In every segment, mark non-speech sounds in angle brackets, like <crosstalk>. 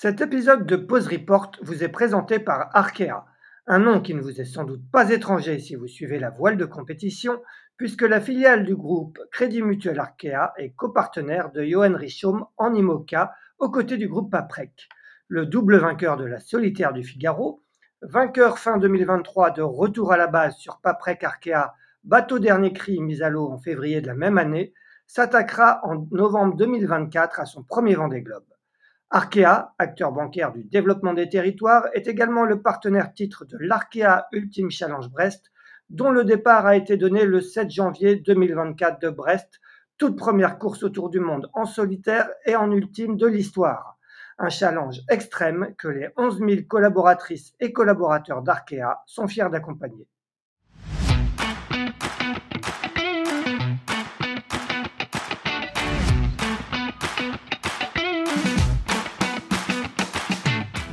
Cet épisode de Pause Report vous est présenté par Arkea, un nom qui ne vous est sans doute pas étranger si vous suivez la voile de compétition, puisque la filiale du groupe Crédit Mutuel Arkea est copartenaire de Johan Richaume en IMOCA aux côtés du groupe Paprec. Le double vainqueur de la solitaire du Figaro, vainqueur fin 2023 de retour à la base sur Paprec Arkea, bateau dernier cri mis à l'eau en février de la même année, s'attaquera en novembre 2024 à son premier Vendée Globe. Arkea, acteur bancaire du développement des territoires, est également le partenaire titre de l'Arkea Ultime Challenge Brest, dont le départ a été donné le 7 janvier 2024 de Brest, toute première course autour du monde en solitaire et en ultime de l'histoire. Un challenge extrême que les 11 000 collaboratrices et collaborateurs d'Arkea sont fiers d'accompagner.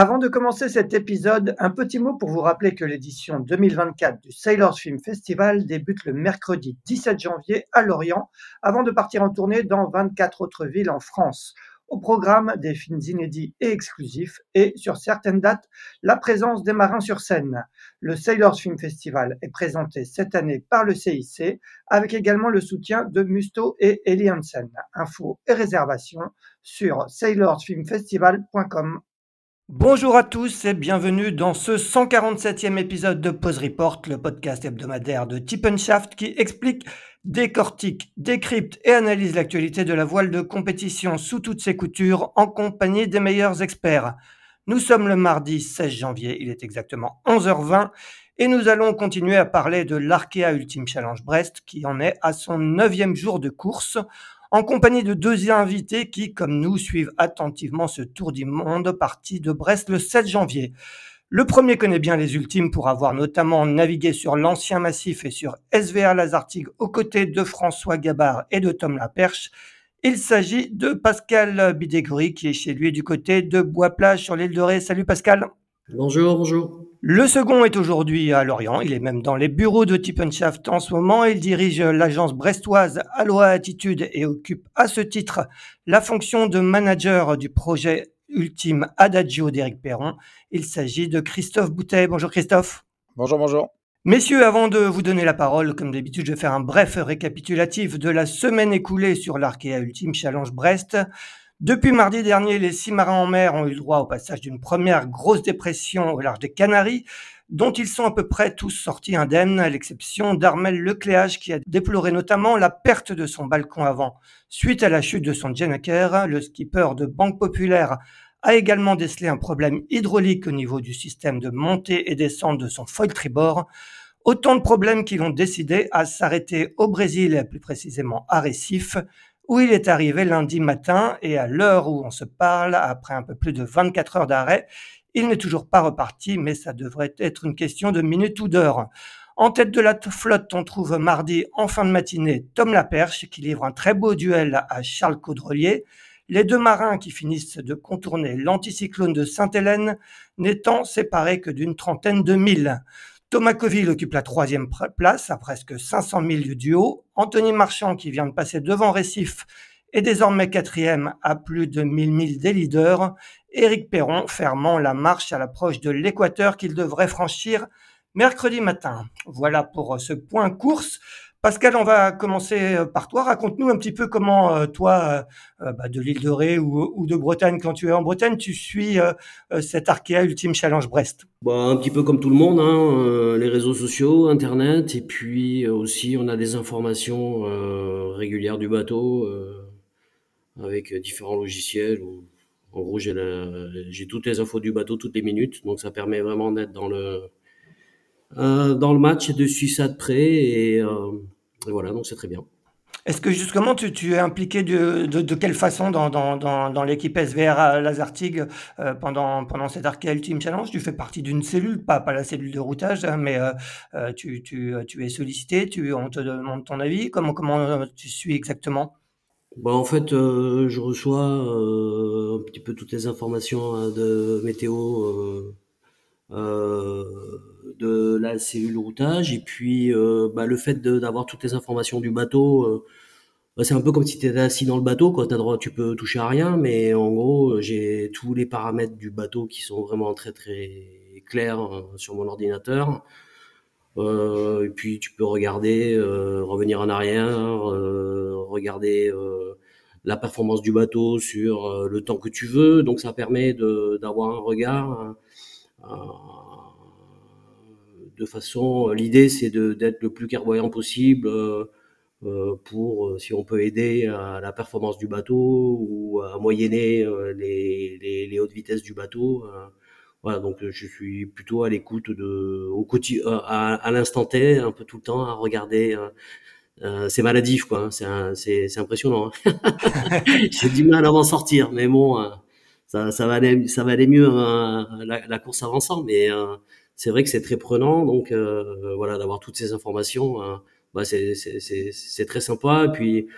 Avant de commencer cet épisode, un petit mot pour vous rappeler que l'édition 2024 du Sailors Film Festival débute le mercredi 17 janvier à Lorient, avant de partir en tournée dans 24 autres villes en France. Au programme des films inédits et exclusifs et, sur certaines dates, la présence des marins sur scène. Le Sailors Film Festival est présenté cette année par le CIC, avec également le soutien de Musto et Eli Hansen. Infos et réservations sur sailorsfilmfestival.com. Bonjour à tous et bienvenue dans ce 147e épisode de Pause Report, le podcast hebdomadaire de Shaft qui explique, décortique, décrypte et analyse l'actualité de la voile de compétition sous toutes ses coutures en compagnie des meilleurs experts. Nous sommes le mardi 16 janvier, il est exactement 11h20 et nous allons continuer à parler de l'Arkea Ultime Challenge Brest qui en est à son neuvième jour de course en compagnie de deux invités qui, comme nous, suivent attentivement ce tour du monde parti de Brest le 7 janvier. Le premier connaît bien les ultimes pour avoir notamment navigué sur l'ancien massif et sur SVR Lazartigue aux côtés de François Gabard et de Tom Laperche. Il s'agit de Pascal Bidégory qui est chez lui du côté de Bois-Plage sur l'île de Ré. Salut Pascal. Bonjour, bonjour. Le second est aujourd'hui à Lorient. Il est même dans les bureaux de Tippenshaft en ce moment. Il dirige l'agence brestoise Aloha Attitude et occupe à ce titre la fonction de manager du projet ultime Adagio d'Éric Perron. Il s'agit de Christophe Boutet. Bonjour Christophe. Bonjour, bonjour. Messieurs, avant de vous donner la parole, comme d'habitude, je vais faire un bref récapitulatif de la semaine écoulée sur l'Arkea Ultime Challenge Brest. Depuis mardi dernier, les six marins en mer ont eu droit au passage d'une première grosse dépression au large des Canaries, dont ils sont à peu près tous sortis indemnes, à l'exception d'Armel Lecléage qui a déploré notamment la perte de son balcon avant. Suite à la chute de son Jenaker, le skipper de Banque Populaire a également décelé un problème hydraulique au niveau du système de montée et descente de son foil tribord. Autant de problèmes qui l'ont décidé à s'arrêter au Brésil, plus précisément à Récif, où il est arrivé lundi matin et à l'heure où on se parle, après un peu plus de 24 heures d'arrêt, il n'est toujours pas reparti, mais ça devrait être une question de minutes ou d'heures. En tête de la flotte, on trouve mardi en fin de matinée Tom Laperche qui livre un très beau duel à Charles Caudrelier. Les deux marins qui finissent de contourner l'anticyclone de Sainte-Hélène n'étant séparés que d'une trentaine de milles. Thomas Coville occupe la troisième place à presque 500 000 du duo. Anthony Marchand, qui vient de passer devant Récif, est désormais quatrième à plus de 1000 milles des leaders. Éric Perron fermant la marche à l'approche de l'équateur qu'il devrait franchir mercredi matin. Voilà pour ce point course. Pascal, on va commencer euh, par toi. Raconte-nous un petit peu comment euh, toi, euh, bah, de l'île de Ré ou, de Bretagne, quand tu es en Bretagne, tu suis cet Arkea Ultime Challenge Brest. Bah, un petit peu comme tout le monde, hein, les réseaux sociaux, Internet, et puis aussi on a des informations régulières du bateau avec différents logiciels. en gros, j'ai toutes les infos du bateau toutes les minutes, donc ça permet vraiment d'être dans le dans le match et de suivre ça de près. Et, voilà, donc c'est très bien. Est-ce que justement tu, tu es impliqué de, de, de quelle façon dans, dans, dans, dans l'équipe SVR Lazartig euh, pendant, pendant cet Arkea Ultimate Challenge? Tu fais partie d'une cellule, pas, pas la cellule de routage, hein, mais euh, euh, tu, tu, tu es sollicité, tu, on te demande ton avis. Comment, comment tu suis exactement? Bah, en fait, euh, je reçois euh, un petit peu toutes les informations de météo euh, euh, de la cellule routage et puis euh, bah, le fait d'avoir toutes les informations du bateau, euh, bah, c'est un peu comme si tu étais assis dans le bateau, quoi. T'as droit, tu peux toucher à rien, mais en gros, j'ai tous les paramètres du bateau qui sont vraiment très très clairs euh, sur mon ordinateur. Euh, et puis tu peux regarder, euh, revenir en arrière, euh, regarder euh, la performance du bateau sur euh, le temps que tu veux. Donc ça permet d'avoir un regard. Euh, de façon, l'idée c'est d'être le plus clairvoyant possible euh, euh, pour si on peut aider à la performance du bateau ou à moyenner les, les, les hautes vitesses du bateau. Voilà, donc je suis plutôt à l'écoute de au à, à l'instant T, un peu tout le temps, à regarder. euh, c'est maladif, quoi. hein. C'est impressionnant. hein. <laughs> J'ai du mal à m'en sortir, mais bon, ça, ça va aller, ça va aller mieux hein, la, la course avançant. Mais euh, c'est vrai que c'est très prenant, donc euh, voilà, d'avoir toutes ces informations, euh, bah, c'est très sympa. Puis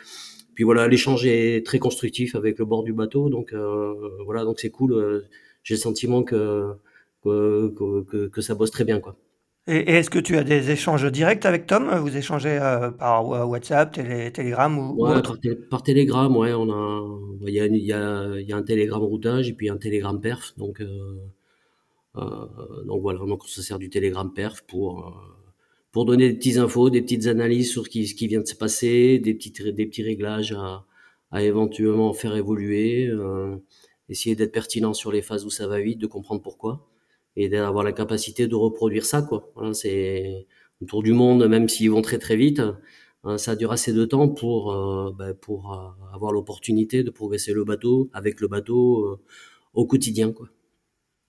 puis voilà, l'échange est très constructif avec le bord du bateau, donc euh, voilà, donc c'est cool. J'ai le sentiment que que, que que que ça bosse très bien, quoi. Et, et est-ce que tu as des échanges directs avec Tom? Vous échangez euh, par Wa- WhatsApp, télé, Telegram ou, ou Ouais, autre? par, télégramme, ouais, on a, il y a, une- il y a, il y a un télégramme routage et puis un télégramme perf, donc, euh, euh, donc voilà, donc on se sert du télégramme perf pour, euh, pour donner des petites infos, des petites analyses sur ce qui, ce qui vient de se passer, des petits, des petits réglages à, à éventuellement faire évoluer, euh, essayer d'être pertinent sur les phases où ça va vite, de comprendre pourquoi et d'avoir la capacité de reproduire ça, quoi. Voilà, c'est autour du monde, même s'ils vont très très vite, hein, ça dure assez de temps pour, euh, ben, pour euh, avoir l'opportunité de progresser le bateau avec le bateau euh, au quotidien, quoi.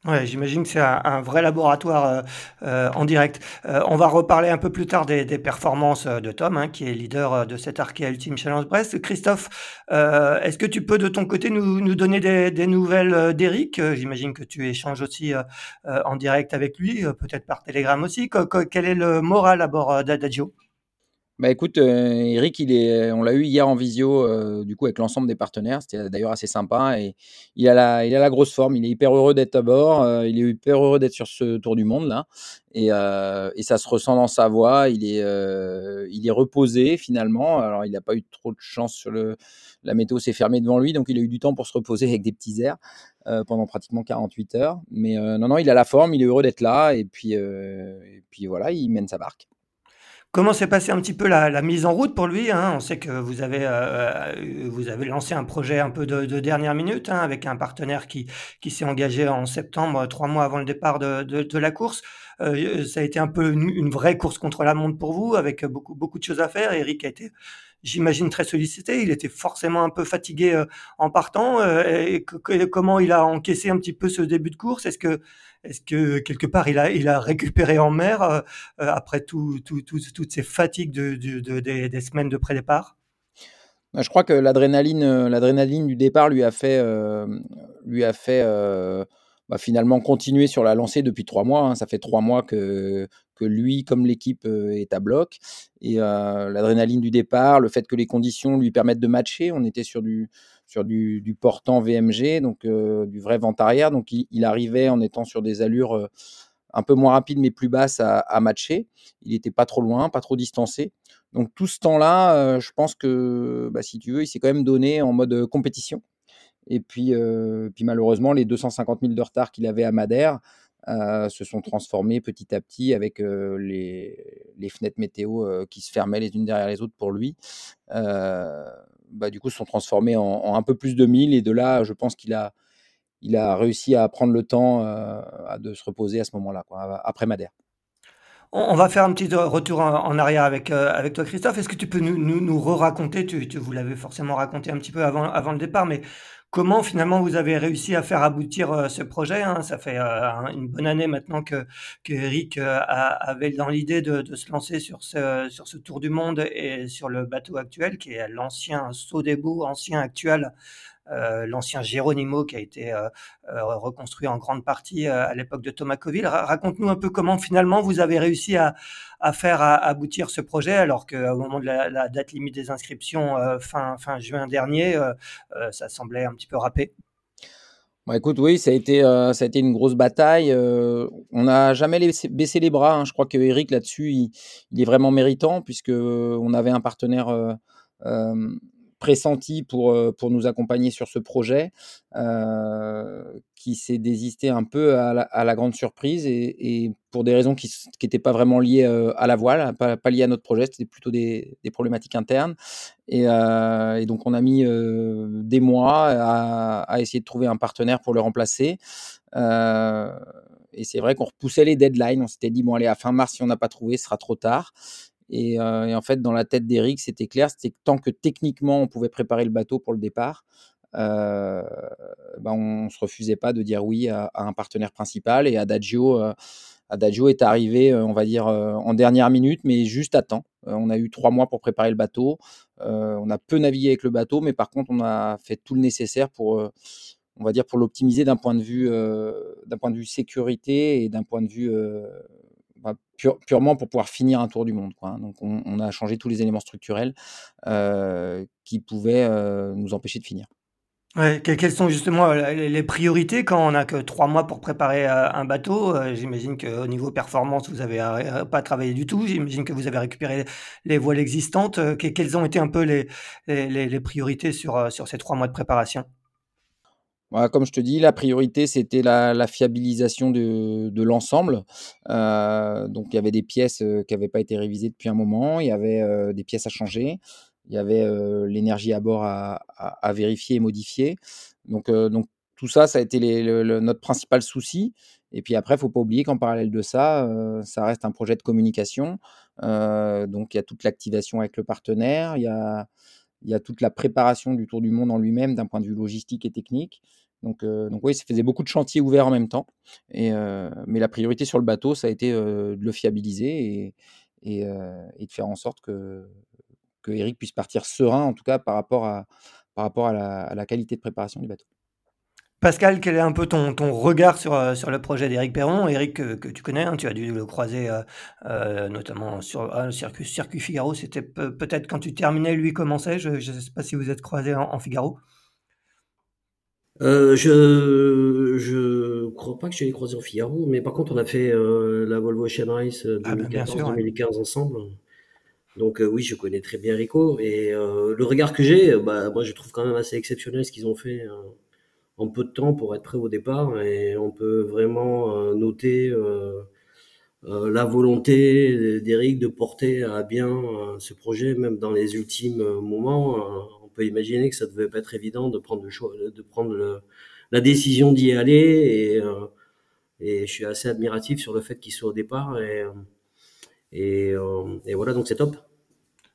Ouais, j'imagine que c'est un, un vrai laboratoire euh, euh, en direct. Euh, on va reparler un peu plus tard des, des performances euh, de Tom, hein, qui est leader euh, de cet Arkea Ultimate Challenge Brest. Christophe, euh, est-ce que tu peux de ton côté nous, nous donner des, des nouvelles d'Eric? J'imagine que tu échanges aussi en direct avec lui, peut-être par Telegram aussi. Quel est le moral à bord d'Adagio? Bah écoute, euh, Eric, il est, on l'a eu hier en visio, euh, du coup avec l'ensemble des partenaires. C'était d'ailleurs assez sympa et il a la, il a la grosse forme. Il est hyper heureux d'être à bord. euh, il est hyper heureux d'être sur ce tour du monde là et, euh, et ça se ressent dans sa voix. Il est, euh, il est reposé finalement. Alors il n'a pas eu trop de chance sur le, la météo s'est fermée devant lui, donc il a eu du temps pour se reposer <laughs> avec des petits airs euh, pendant pratiquement 48 heures. Mais euh, non, non, il a la forme. Il est heureux d'être là et puis, euh, et puis voilà, il mène sa barque. Comment s'est passée un petit peu la, la mise en route pour lui hein? On sait que vous avez, euh, vous avez lancé un projet un peu de, de dernière minute hein, avec un partenaire qui, qui s'est engagé en septembre, trois mois avant le départ de, de, la course. Euh, ça a été un peu une, vraie course contre la montre pour vous, avec beaucoup, beaucoup de choses à faire. Eric a été, j'imagine, très sollicité. Il était forcément un peu fatigué euh, en partant. Euh, comment il a encaissé un petit peu ce début de course? Est-ce que est-ce que quelque part il a, récupéré en mer euh, après tout, tout, toutes ces fatigues de, de, de, des, semaines de pré-départ? Je crois que l'adrénaline, l'adrénaline du départ lui a fait, euh, lui a fait euh, bah, finalement continuer sur la lancée depuis trois mois. Hein. Ça fait trois mois que, que lui, comme l'équipe, euh, est à bloc. Et euh, l'adrénaline du départ, le fait que les conditions lui permettent de matcher, on était sur du, sur du, portant VMG, donc euh, du vrai vent arrière. Donc il, arrivait en étant sur des allures euh, un peu moins rapides mais plus basses à, matcher. Il n'était pas trop loin, pas trop distancé. Donc tout ce temps-là, euh, je pense que bah, si tu veux, il s'est quand même donné en mode compétition. Et puis, puis malheureusement, les 250 000 de retard qu'il avait à Madère se sont transformés petit à petit avec les, fenêtres météo qui se fermaient les unes derrière les autres pour lui. Bah, du coup, se sont transformés en, en, un peu plus de 1000. Et de là, je pense qu'il a, il a réussi à prendre le temps euh, de se reposer à ce moment-là, après Madère. On va faire un petit retour en arrière avec, euh, avec toi, Christophe. Est-ce que tu peux nous, nous, nous re-raconter, tu, tu, vous l'avez forcément raconté un petit peu avant, avant le départ, mais comment finalement vous avez réussi à faire aboutir ce projet hein? Ça fait une bonne année maintenant que, Eric avait dans l'idée de, de, se lancer sur ce, sur ce tour du monde et sur le bateau actuel qui est l'ancien Sodebo, ancien actuel euh, l'ancien Geronimo qui a été euh, euh, reconstruit en grande partie à l'époque de Thomas Coville. Raconte-nous un peu comment finalement vous avez réussi à, faire aboutir ce projet alors qu'au moment de la, date limite des inscriptions fin, juin dernier, ça semblait un petit peu râpé? Bah, écoute, oui, ça a été, ça a été une grosse bataille. on n'a jamais baissé les bras. Hein. Je crois que Eric là-dessus, il, il, est vraiment méritant puisque on avait un partenaire pressenti pour, pour nous accompagner sur ce projet, qui s'est désisté un peu à la, grande surprise et, pour des raisons qui n'étaient pas vraiment liées à la voile, pas, pas liées à notre projet, c'était plutôt des, problématiques internes. Et, et, donc on a mis des mois à, à, essayer de trouver un partenaire pour le remplacer. et c'est vrai qu'on repoussait les deadlines. On s'était dit, bon, allez, à fin mars, si on n'a pas trouvé, ce sera trop tard. Euh, et, en fait, dans la tête d'Eric, c'était clair, c'était que tant que techniquement on pouvait préparer le bateau pour le départ, euh, ben on ne se refusait pas de dire oui à, un partenaire principal. Et Adagio, euh, Adagio est arrivé, on va dire, en dernière minute, mais juste à temps. on a eu trois mois pour préparer le bateau. on a peu navigué avec le bateau, mais par contre, on a fait tout le nécessaire pour on va dire pour l'optimiser d'un point de vue point de vue sécurité et d'un point de vue bah, purement pour pouvoir finir un tour du monde. Hein. Donc on, a changé tous les éléments structurels euh, qui pouvaient euh, nous empêcher de finir. Quelles sont justement euh, les priorités quand on n'a que trois mois pour préparer un bateau? J'imagine qu'au niveau performance, vous n'avez pas travaillé du tout. J'imagine que vous avez récupéré les voiles existantes. Quelles ont été un peu les, priorités sur ces trois mois de préparation? Comme je te dis, la priorité, c'était la, fiabilisation de, l'ensemble. Euh, donc, il y avait des pièces euh, qui n'avaient pas été révisées depuis un moment, il y avait euh, des pièces à changer, il y avait l'énergie à bord à, vérifier et modifier. Donc, tout ça, ça a été notre principal souci. Et puis après, il ne faut pas oublier qu'en parallèle de ça, ça reste un projet de communication. donc, il y a toute l'activation avec le partenaire, il y a toute la préparation du Tour du Monde en lui-même d'un point de vue logistique et technique. Donc, euh, donc oui, ça faisait beaucoup de chantiers ouverts en même temps. Et, euh, mais la priorité sur le bateau, ça a été euh, de le fiabiliser et, de faire en sorte que, Eric puisse partir serein, en tout cas par rapport à, la, qualité de préparation du bateau. Pascal, quel est un peu ton, regard sur, le projet d'Éric Perron? Éric, que, tu connais, hein, tu as dû le croiser notamment sur le circuit, circuit Figaro. C'était peut-être quand tu terminais, lui commençait. Je ne sais pas si vous êtes croisés en Figaro. Euh, je je crois pas que je l'ai croisé en Figaro, mais par contre on a fait euh, la Volvo Ocean Race 2014-2015 euh, ensemble. Donc oui, je connais très bien Rico et le regard que j'ai, bah, moi je trouve quand même assez exceptionnel ce qu'ils ont fait en peu de temps pour être prêt au départ et on peut vraiment noter la volonté d'Eric de porter à bien ce projet même dans les ultimes moments peut imaginer que ça devait pas être évident de prendre le choix, de prendre la décision d'y aller et, euh, et je suis assez admiratif sur le fait qu'il soit au départ et, euh, euh, et, voilà donc c'est top.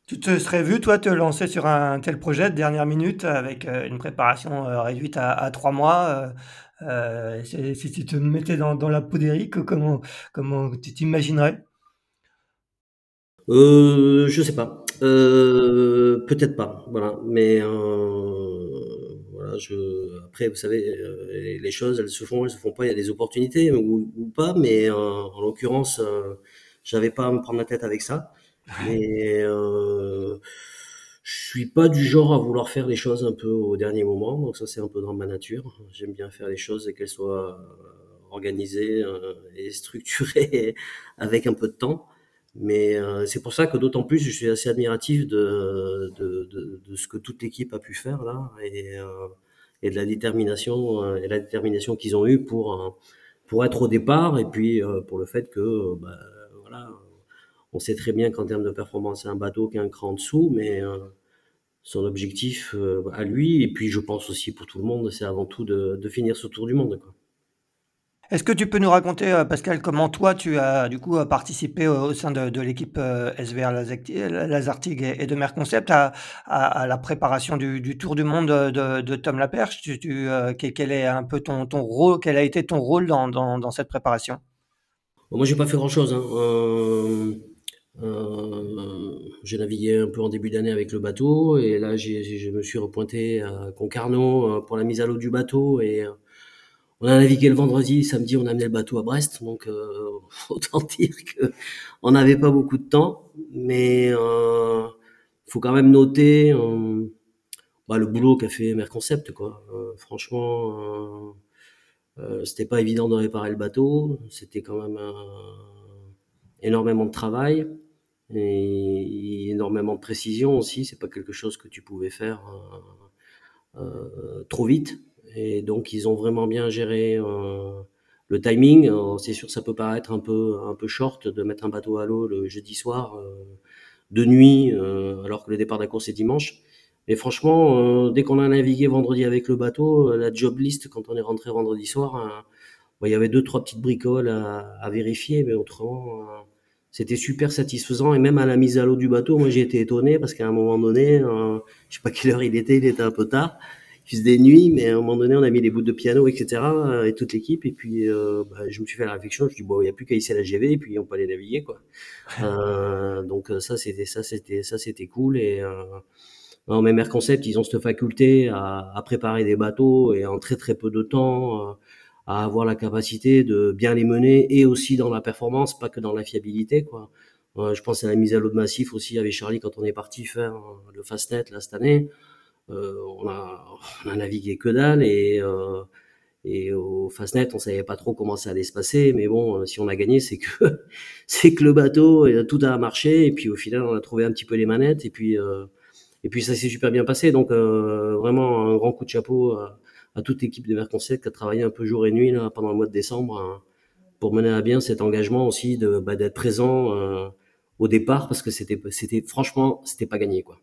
Tu te serais vu, toi, te lancer sur un tel projet de dernière minute avec une préparation réduite à, trois mois Si tu te mettais dans, la peau d'Eric, comment, comment tu t'imaginerais? Euh, Je sais pas. Euh, peut-être pas, voilà. Mais euh, voilà, je. Après, vous savez, euh, les choses, elles se font, elles se font pas. Il y a des opportunités ou, pas, mais en l'occurrence, j'avais pas à me prendre la tête avec ça. Mais je suis pas du genre à vouloir faire les choses un peu au dernier moment. Donc ça, c'est un peu dans ma nature. J'aime bien faire les choses et qu'elles soient organisées et structurées <laughs> avec un peu de temps. Mais euh, c'est pour ça que d'autant plus je suis assez admiratif de, de, de, de ce que toute l'équipe a pu faire là et, euh, et de la détermination euh, et la détermination qu'ils ont eu pour pour être au départ et puis pour le fait que bah, voilà on sait très bien qu'en termes de performance c'est un bateau qui est un cran en dessous mais son objectif à lui et puis je pense aussi pour tout le monde c'est avant tout de, de finir ce tour du monde quoi. Est-ce que tu peux nous raconter, heu, Pascal, comment toi tu as du coup, heu, participé au sein de l'équipe, heu, SVR Lazartigue et de Merconcept à à la préparation du tour du monde, de Tom Laperche? Quel est un peu ton rôle quel a été ton rôle dans cette préparation? Moi, j'ai pas fait grand-chose, hein. J'ai navigué un peu en début d'année avec le bateau et là, je me suis repointé à Concarneau, pour la mise à l'eau du bateau et on a navigué le vendredi, samedi, on a amené le bateau à Brest, donc heu, <laughs> autant dire qu'on n'avait pas beaucoup de temps. Mais heu, faut quand même noter, hem, bah, le boulot qu'a fait Merconcept, quoi. Heu, franchement, heu heu, c'était pas évident de réparer le bateau. C'était quand même énormément de travail et énormément de précision aussi. C'est pas quelque chose que tu pouvais faire euh, euh, trop vite. Et donc ils ont vraiment bien géré euh, le timing. C'est sûr, ça peut paraître un peu un peu short de mettre un bateau à l'eau le jeudi soir euh, de nuit, euh, alors que le départ de la course est dimanche. Mais franchement, euh, dès qu'on a navigué vendredi avec le bateau, la job list quand on est rentré vendredi soir, euh, il y avait deux trois petites bricoles à, à vérifier, mais autrement, euh, c'était super satisfaisant. Et même à la mise à l'eau du bateau, moi j'ai été étonné parce qu'à un moment donné, euh, je sais pas quelle heure il était, il était un peu tard. Il faisait nuit, mais à un moment donné, on a mis les bouts de piano, etc. et toute l'équipe. Et puis, euh, bah, je me suis fait la réflexion. Je me suis dit bon, il n'y a plus qu'à hisser la GV et puis on peut aller naviguer, quoi. <laughs> Euh, donc ça, c'était ça, c'était ça, c'était cool. Et euh, non, mais Merconcept, ils ont cette faculté à, à, préparer des bateaux et en très très peu de temps. Euh, à avoir la capacité de bien les mener et aussi dans la performance, pas que dans la fiabilité, quoi. Euh, je pense à la mise à l'eau de massif aussi avec Charlie quand on est parti faire euh, le Fastnet là cette année. Euh, on, a, on a navigué que dalle et, euh, et au Fastnet on savait pas trop comment ça allait se passer, mais bon, si on a gagné, c'est que <laughs> c'est que le bateau tout a marché et puis au final on a trouvé un petit peu les manettes et puis et puis ça s'est super bien passé. Donc vraiment un grand coup de chapeau à toute l'équipe de Merconcept qui a travaillé un peu jour et nuit là, pendant le mois de décembre hein, pour mener à bien cet engagement aussi de bah, d'être présent euh, au départ parce que c'était c'était franchement c'était pas gagné quoi.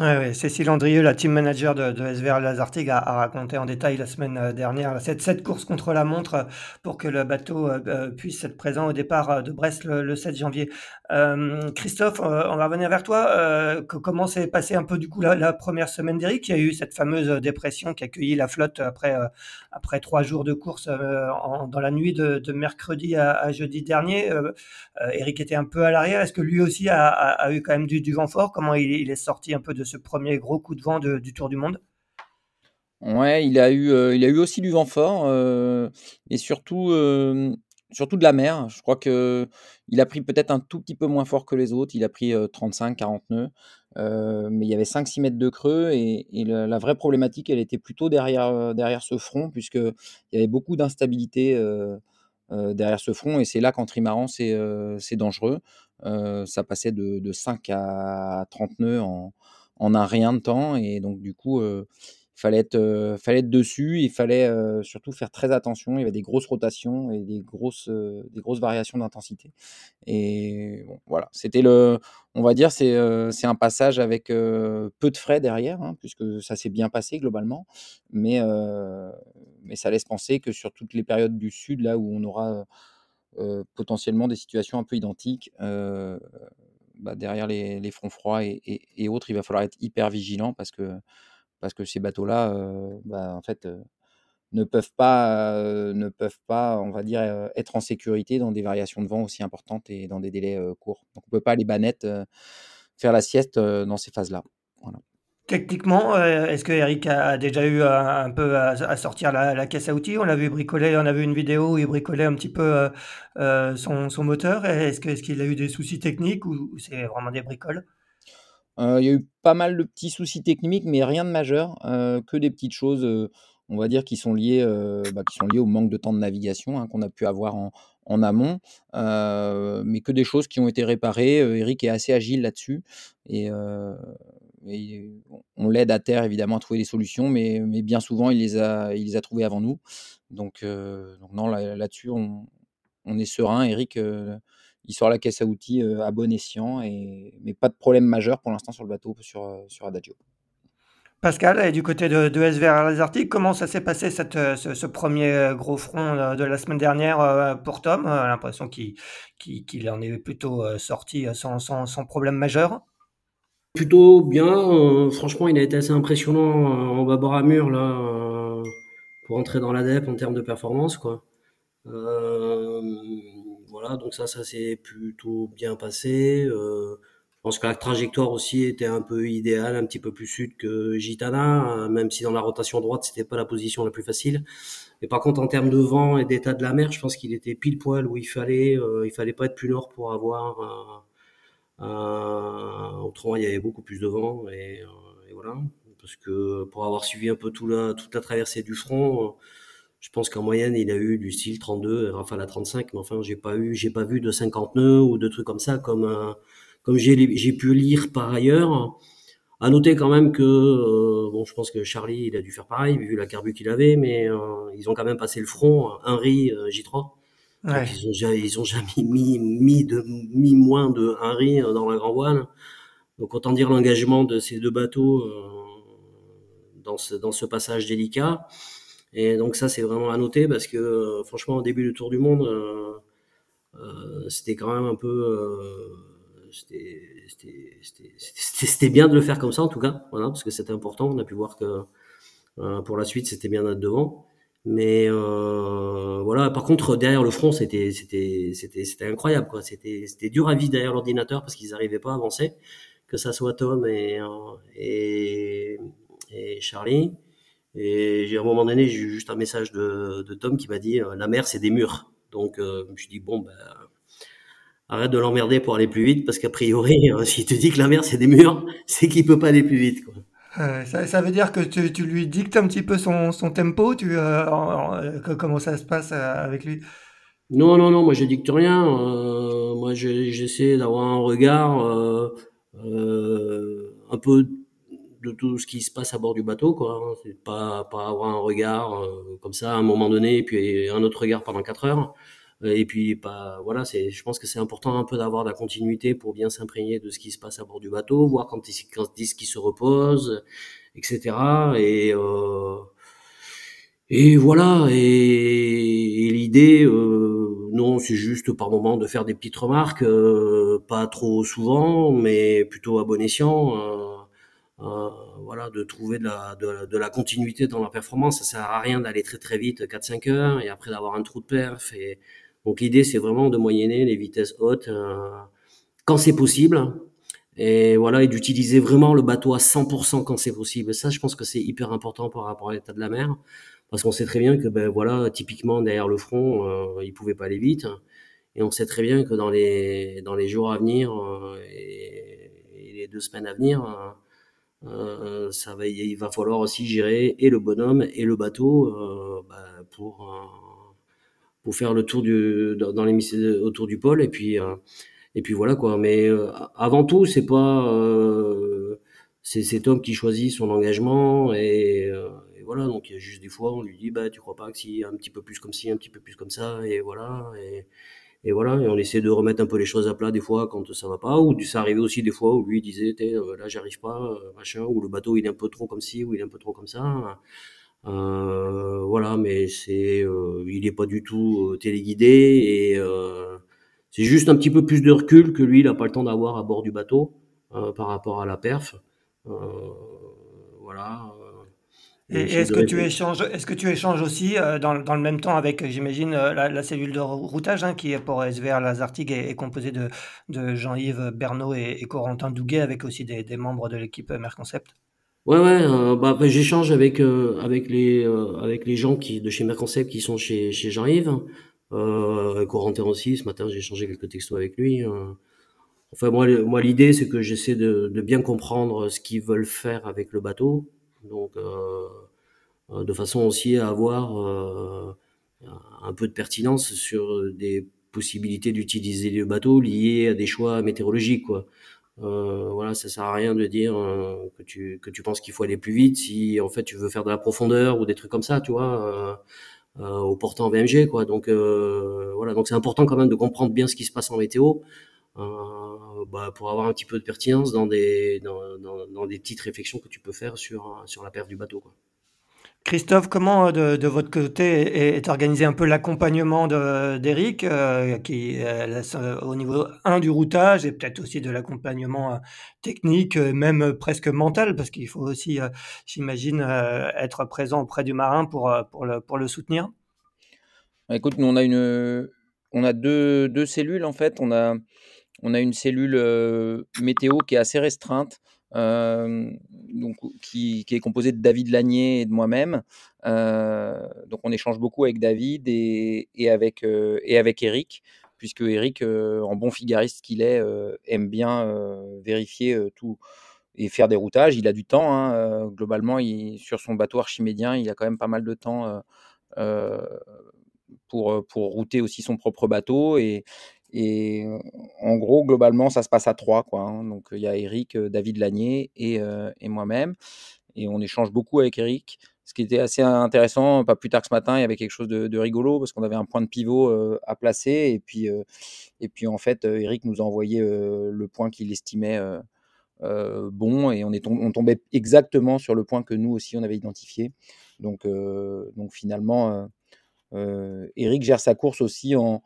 Ouais, ouais, Cécile Andrieux, la team manager de, SVR Lazartigue, a, raconté en détail la semaine euh, dernière cette, cette course contre la montre euh, pour que le bateau euh, puisse être présent au départ de Brest le, le 7 janvier. Christophe, on va revenir vers toi. Euh, comment s'est passé un peu du coup la, première semaine d'Eric? Il y a eu cette fameuse dépression qui a accueilli la flotte après, après trois jours de course dans la nuit de, mercredi à, jeudi dernier. Eric était un peu à l'arrière. Est-ce que lui aussi a, a, eu quand même du, vent fort? Comment il est sorti un peu de ce premier gros coup de vent de, du Tour du Monde Ouais, il a eu, euh, il a eu aussi du vent fort euh, et surtout, euh, surtout de la mer. Je crois que il a pris peut-être un tout petit peu moins fort que les autres. Il a pris 35-40 nœuds, mais il y avait 5-6 mètres de creux et, et la, vraie problématique, elle était plutôt derrière, ce front puisque il y avait beaucoup d'instabilité derrière ce front et c'est là qu'en trimaran c'est dangereux. ça passait de, de, 5 à 30 nœuds en, en un rien de temps. Et donc, du coup, il fallait être, fallait être dessus. Il fallait surtout faire très attention. Il y avait des grosses rotations et des grosses, des grosses variations d'intensité. Et voilà, c'était le, on va dire, c'est c'est un passage avec peu de frais derrière, hein, puisque ça s'est bien passé globalement. Mais, mais ça laisse penser que sur toutes les périodes du sud, là où on aura potentiellement des situations un peu identiques, bah, derrière les, les, fronts froids et, autres, il va falloir être hyper vigilant parce que, parce que ces bateaux-là, euh, bah, en fait, euh, ne peuvent pas, euh, ne peuvent pas, on va dire, être en sécurité dans des variations de vent aussi importantes et dans des délais courts. Donc, on peut pas aller banette faire la sieste dans ces phases-là. Techniquement, est-ce que Eric a déjà eu un, peu à, sortir la, caisse à outils? On l'a vu bricoler, on a vu une vidéo où il bricolait un petit peu euh, son, son, moteur. Est-ce qu'il a eu des soucis techniques ou, c'est vraiment des bricoles? Euh, Il y a eu pas mal de petits soucis techniques, mais rien de majeur, euh, que des petites choses, on va dire, qui sont liées, bah, qui sont liées au manque de temps de navigation hein, qu'on a pu avoir en amont, mais que des choses qui ont été réparées. Eric est assez agile là-dessus et on l'aide à terre évidemment à trouver des solutions, mais, mais, bien souvent il les a, il les a trouvées avant nous. Donc, euh, non, là-dessus là on, on, est serein. Eric, euh, il sort la caisse à outils euh, à bon escient, et, mais pas de problème majeur pour l'instant sur le bateau sur, sur Adagio. Pascal, et du côté de, de SVR les comment ça s'est passé cette, ce, premier gros front de la semaine dernière pour Tom? L'impression qu'il qu'il en est plutôt sorti sans, sans, sans problème majeur Plutôt bien. franchement, il a été assez impressionnant en bas bord à mur là, pour entrer dans l'ADEP en termes de performance. Quoi. Euh, voilà, donc ça, ça s'est plutôt bien passé. Euh, je pense que la trajectoire aussi était un peu idéale, un petit peu plus sud que Gitana, hein, même si dans la rotation droite, c'était pas la position la plus facile. Et par contre, en termes de vent et d'état de la mer, je pense qu'il était pile poil où il fallait. Euh, il fallait pas être plus nord pour avoir. Un, autrement, il y avait beaucoup plus de vent et, et, voilà. Parce que pour avoir suivi un peu tout la, toute la traversée du front, je pense qu'en moyenne, il a eu du style 32, Rafale à 35, mais enfin, j'ai pas eu, j'ai pas vu de 50 nœuds ou de trucs comme ça, comme, euh, comme j'ai, pu lire par ailleurs. À noter quand même que, euh, bon, je pense que Charlie, il a dû faire pareil, vu la carbu qu'il avait, mais euh, ils ont quand même passé le front, Henry J3. Ouais. Ils, ont, ils ont jamais mis, mis, de, mis moins de Henry dans la grand voile. Donc autant dire l'engagement de ces deux bateaux dans, ce, dans ce passage délicat. Et donc ça, c'est vraiment à noter parce que euh, franchement, au début du Tour du Monde, euh, euh, c'était quand même un peu... c'était bien de le faire comme ça en tout cas, voilà, parce que c'était important. On a pu voir que pour la suite, c'était bien d'être devant. Mais euh, voilà. Par contre, derrière le front, c'était c'était c'était c'était incroyable quoi. C'était c'était dur à vivre derrière l'ordinateur parce qu'ils n'arrivaient pas à avancer, que ça soit Tom et et, et Charlie. Et j'ai à un moment donné, j'ai eu juste un message de, de Tom qui m'a dit euh, la mer c'est des murs. Donc euh, je me suis dit bon ben arrête de l'emmerder pour aller plus vite parce qu'a priori <laughs> euh, s'il te dit que la mer c'est des murs, c'est qu'il peut pas aller plus vite quoi. Euh, ça, ça, veut dire que tu, tu, lui dictes un petit peu son, son tempo tu, euh, comment ça se passe avec lui? Non, non, non, moi je dicte rien. Euh, moi j'essaie d'avoir un regard un peu de tout ce qui se passe à bord du bateau, quoi. Hein. Pas, pas avoir un regard euh, comme ça à un moment donné, et puis un autre regard pendant quatre heures. Euh, et puis, pas, voilà, c'est, je pense que c'est important un peu d'avoir de la continuité pour bien s'imprégner de ce qui se passe à bord du bateau, voir quand ils, quand disent qu'ils se reposent, etc. Et, euh, et voilà. Et, l'idée, euh, non, c'est juste par moment de faire des petites remarques, euh, pas trop souvent, mais plutôt à bon escient euh, voilà, de trouver de la, de, la continuité dans la performance. Ça sert à rien d'aller très très vite, 4-5 heures, et après d'avoir un trou de perf. Et... Donc l'idée, c'est vraiment de moyenner les vitesses hautes euh, quand c'est possible. Et voilà, et d'utiliser vraiment le bateau à 100% quand c'est possible. Ça, je pense que c'est hyper important par rapport à l'état de la mer. Parce qu'on sait très bien que, ben voilà, typiquement derrière le front, euh, il pouvait pas aller vite. Et on sait très bien que dans les, dans les jours à venir euh, et, les deux semaines à venir, euh, ça va, il va falloir aussi gérer et le bonhomme et le bateau bah, pour pour faire le tour du dans les autour du pôle et puis et puis voilà quoi. Mais avant tout, c'est pas c'est cet homme qui choisit son engagement et, et, voilà. Donc il y a juste des fois, on lui dit bah tu crois pas que si un petit peu plus comme ci, un petit peu plus comme ça et voilà et voilà, et on essaie de remettre un peu les choses à plat des fois quand ça va pas, ou ça arrivait aussi des fois où lui disait, euh, là j'arrive pas, euh, machin, ou le bateau il est un peu trop comme ci, ou il est un peu trop comme ça. Euh, voilà, mais c'est, euh, il est pas du tout téléguidé et c'est juste un petit peu plus de recul que lui, il a pas le temps d'avoir à bord du bateau par rapport à la perf. voilà. Et, est-ce que tu échanges, est-ce que tu échanges aussi euh, dans, dans, le même temps avec, j'imagine, euh, la, la, cellule de routage hein, qui est pour SVR Lazartigue est, est composée de, de Jean-Yves Bernot et, et, Corentin Douguet avec aussi des, des membres de l'équipe Merconcept? Ouais ouais, euh, bah, bah, j'échange avec euh, avec les avec les gens qui de chez Merconcept qui sont chez chez Jean-Yves, Corentin aussi. Ce matin j'ai échangé quelques textos avec lui. Enfin moi moi l'idée c'est que j'essaie de, de bien comprendre ce qu'ils veulent faire avec le bateau donc euh, euh, de façon aussi à avoir euh, un peu de pertinence sur des possibilités d'utiliser le bateau liées à des choix météorologiques quoi. Euh, voilà, ça sert à rien de dire euh, que tu que tu penses qu'il faut aller plus vite si en fait tu veux faire de la profondeur ou des trucs comme ça, tu vois, euh, au portant VMG quoi. Donc voilà, donc c'est important quand même de comprendre bien ce qui se passe en météo bah, pour avoir un petit peu de pertinence dans des, dans, dans, des petites réflexions que tu peux faire sur, sur la perte du bateau. Quoi. Christophe, comment de, de, votre côté est, organisé un peu l'accompagnement d'Eric, euh, qui euh, au niveau 1 du routage et peut-être aussi de l'accompagnement euh, technique, même presque mental, parce qu'il faut aussi, j'imagine, être présent auprès du marin pour, pour, le, pour le soutenir bah, Écoute, nous on a, une, on a deux, deux cellules en fait. On a, on a une cellule météo qui est assez restreinte. Euh, donc, qui, est composé de David Lanier et de moi-même. Euh, donc on échange beaucoup avec David et, avec, euh, avec Eric, puisque Eric, en bon figariste qu'il est, aime bien vérifier tout et faire des routages. Il a du temps. Hein, globalement, sur son bateau archimédien, il a quand même pas mal de temps pour, pour router aussi son propre bateau. Et, et en gros, globalement, ça se passe à trois. Quoi, hein. Donc, il y a Eric, David Lanier et, et moi-même. Et on échange beaucoup avec Eric. Ce qui était assez intéressant, pas plus tard que ce matin, il y avait quelque chose de, rigolo parce qu'on avait un point de pivot à placer. Et puis, et puis, en fait, Eric nous a envoyé le point qu'il estimait bon. Et on, est on tombait exactement sur le point que nous aussi, on avait identifié. Donc, donc finalement, Eric gère sa course aussi en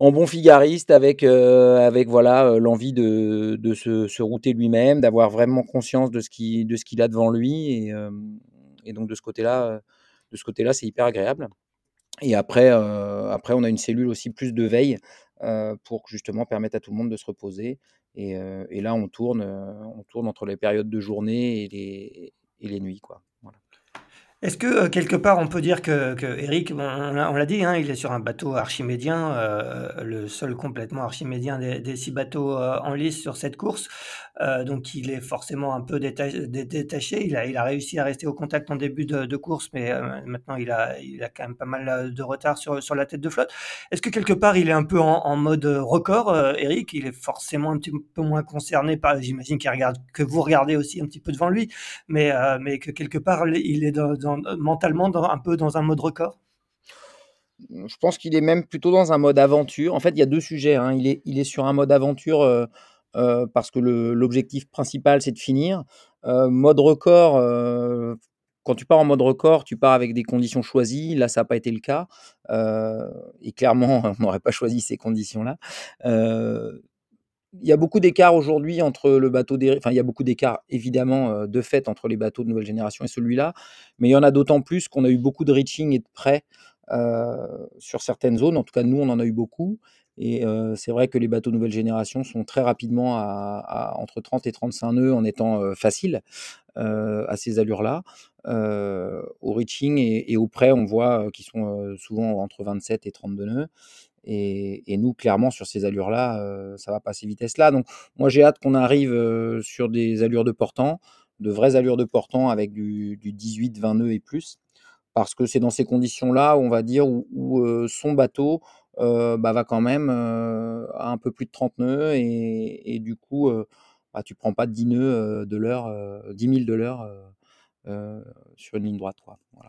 en bon figariste avec, euh, avec voilà euh, l'envie de, se, router lui-même, d'avoir vraiment conscience de ce qu'il de ce qu'il a devant lui et, euh, donc de ce côté-là, de ce côté-là, c'est hyper agréable. Et après, après, on a une cellule aussi plus de veille pour justement permettre à tout le monde de se reposer. Et, et là, on tourne, on tourne entre les périodes de journée et les, et les nuits, quoi. Est-ce que euh, quelque part on peut dire que, que Eric, on, l'a dit, hein, il est sur un bateau archimédien, euh, le seul complètement archimédien des, six bateaux euh, en lice sur cette course, donc il est forcément un peu détaché. Il a, réussi à rester au contact en début de, course, mais maintenant il a, quand même pas mal de retard sur, la tête de flotte. Est-ce que quelque part il est un peu en, mode record, Eric? Il est forcément un petit peu moins concerné par, j'imagine qu'il regarde que vous regardez aussi un petit peu devant lui, mais que quelque part il est mentalement un peu dans un mode record? Je pense qu'il est même plutôt dans un mode aventure. En fait, il y a deux sujets. Hein. Il, est, sur un mode aventure euh, parce que l'objectif principal, c'est de finir. Mode record, quand tu pars en mode record, tu pars avec des conditions choisies. Là, ça n'a pas été le cas. et clairement, <laughs> on n'aurait pas choisi ces conditions-là il y a beaucoup d'écart aujourd'hui entre le bateau des... Enfin, il y a beaucoup d'écart, évidemment, de fait, entre les bateaux de nouvelle génération et celui-là. Mais il y en a d'autant plus qu'on a eu beaucoup de reaching et de prêts sur certaines zones. En tout cas, nous, on en a eu beaucoup. Et euh, c'est vrai que les bateaux nouvelle génération sont très rapidement à, entre 30 et 35 nœuds en étant faciles à ces allures-là. au reaching et, au prêt, on voit qu'ils sont souvent entre 27 et 32 nœuds. Et, nous, clairement, sur ces allures-là, euh, ça va pas à ces vitesses-là. Donc, moi, j'ai hâte qu'on arrive euh, sur des allures de portant, de vraies allures de portant avec du, 18, 20 nœuds et plus. Parce que c'est dans ces conditions-là, on va dire, où, euh, son bateau bah, va quand même à un peu plus de 30 nœuds. Et, du coup, bah, tu prends pas 10 nœuds de l'heure, 10 000 de l'heure sur une ligne droite.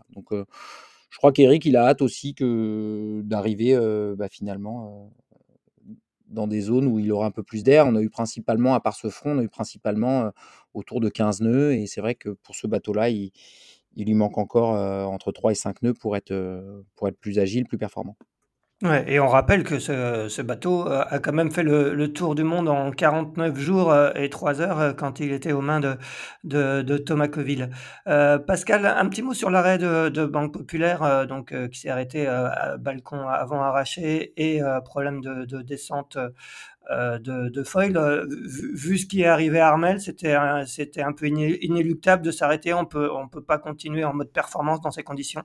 Donc, je crois qu'Eric, il a hâte aussi que d'arriver bah, finalement dans des zones où il aura un peu plus d'air. On a eu principalement, à part ce front, on a eu principalement autour de 15 nœuds. Et c'est vrai que pour ce bateau-là, il, lui manque encore entre 3 et 5 nœuds pour être, pour être plus agile, plus performant. Ouais, et on rappelle que ce, bateau euh, a quand même fait le, tour du monde en 49 jours euh, et 3 heures euh, quand il était aux mains de, de, Thomas Coville. Pascal, un petit mot sur l'arrêt de, Banque Populaire, donc qui s'est arrêté à balcon avant arraché et problème de descente de, de foil. Vu, vu, ce qui est arrivé à Armel, c'était un peu inéluctable de s'arrêter. On peut on peut pas continuer en mode performance dans ces conditions.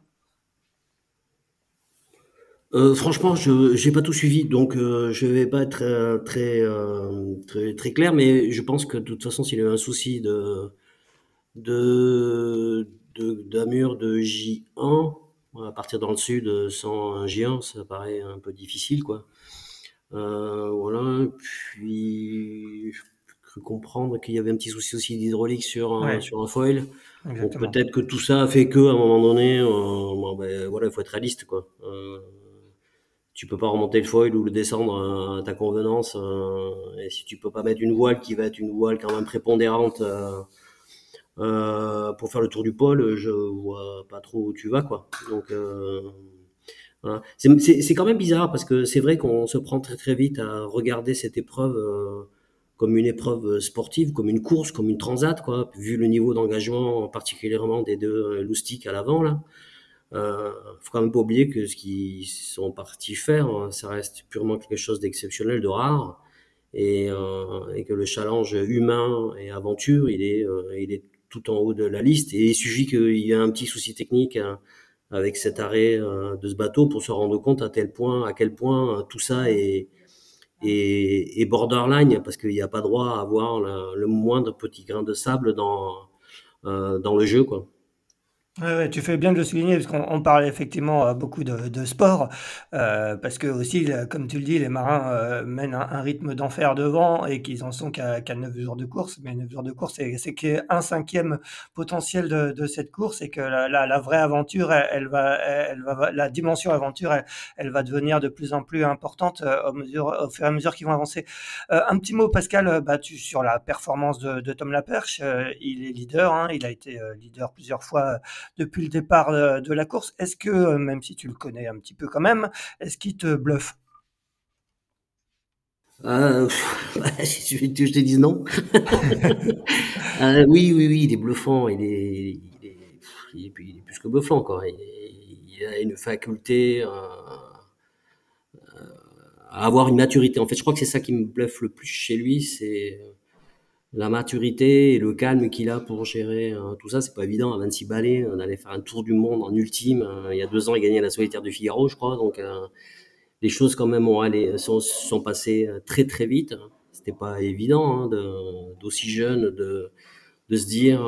Euh, franchement, je n'ai pas tout suivi, donc euh, je vais pas être euh, très, très, très clair, mais je pense que de toute façon, s'il y a un souci de de d'amur de, J1 à partir dans le sud sans un J1, ça paraît un peu difficile, quoi. Voilà. Puis comprendre qu'il y avait un petit souci aussi d'hydraulique sur un, sur un foil. peut-être que tout ça a fait que à un moment donné, ben, voilà, il faut être réaliste, quoi tu peux pas remonter le foil ou le descendre à ta convenance. et si tu peux pas mettre une voile qui va être une voile quand même prépondérante pour faire le tour du pôle, je vois pas trop où tu vas quoi. Donc c'est quand même bizarre parce que c'est vrai qu'on se prend très très vite à regarder cette épreuve comme une épreuve sportive, comme une course, comme une transat, quoi, vu le niveau d'engagement particulièrement des deux loustiques à l'avant là. Euh, faut quand même pas oublier que ce qu'ils sont partis faire, hein, ça reste purement quelque chose d'exceptionnel, de rare, et, euh, que le challenge humain et aventure, il est, euh, il est tout en haut de la liste. Et il suffit qu'il y ait un petit souci technique avec cet arrêt euh, de ce bateau pour se rendre compte à tel point, à quel point tout ça est, borderline parce qu'il n'y a pas droit à avoir le, moindre petit grain de sable dans euh, dans le jeu quoi. Ouais, tu fais bien de le souligner parce qu'on parle effectivement euh, beaucoup de, de sport euh, parce que aussi, comme tu le dis, les marins euh, mènent un, rythme d'enfer devant et qu'ils en sont qu'à 9 jours de course. Mais 9 jours de course, c'est qu'un cinquième potentiel de, de, cette course et que la, la, vraie aventure, elle, va, elle va, la dimension aventure, elle, va devenir de plus en plus importante au, mesure, au fur et à mesure qu'ils vont avancer. un petit mot, Pascal, bah, tu, sur la performance de, de Tom Laperche. il est leader, hein, il a été leader plusieurs fois depuis le départ euh, de la course. Est-ce que, euh, même si tu le connais un petit peu quand même, est-ce qu'il te bluffe? Euh, <laughs> je, je te dis non. <laughs> oui, oui, oui, il est bluffant. Il est, il est, plus que bluffant, quoi. Il, a une faculté à avoir une maturité. En fait, je crois que c'est ça qui me bluffe le plus chez lui, c'est la maturité et le calme qu'il a pour gérer euh, tout ça, c'est pas évident. À 26 balais, on allait faire un tour du monde en ultime. Euh, il y a deux ans, il gagnait la solitaire du Figaro, je crois. Donc, euh, les choses quand même ont allé, sont, sont passées très très vite. C'était pas évident hein, d'aussi jeune de, se dire,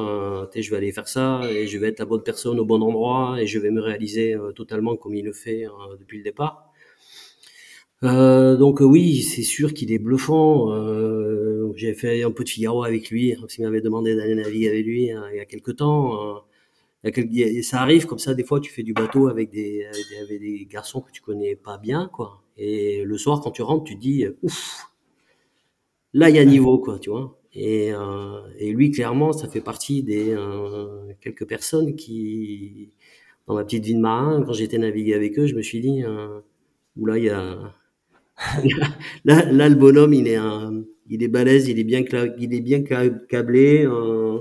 je vais aller faire ça et je vais être la bonne personne au bon endroit et je vais me réaliser totalement comme il le fait depuis le départ. Euh, donc oui, c'est sûr qu'il est bluffant. Euh, J'ai fait un peu de Figaro avec lui, parce qu'il m'avait demandé d'aller naviguer avec lui hein, il y a quelques temps. Euh, il ça arrive comme ça, des fois, tu fais du bateau avec des, avec des, garçons que tu connais pas bien, quoi. Et le soir, quand tu rentres, tu dis, ouf, là, il y a niveau, quoi, tu vois. Et, euh, et lui, clairement, ça fait partie des euh, quelques personnes qui, dans ma petite vie de marin, quand j'étais navigué avec eux, je me suis dit, euh, là, il y a, <laughs> là, là, le bonhomme, il est, un, il est balèze, il est bien, il est bien câblé, euh,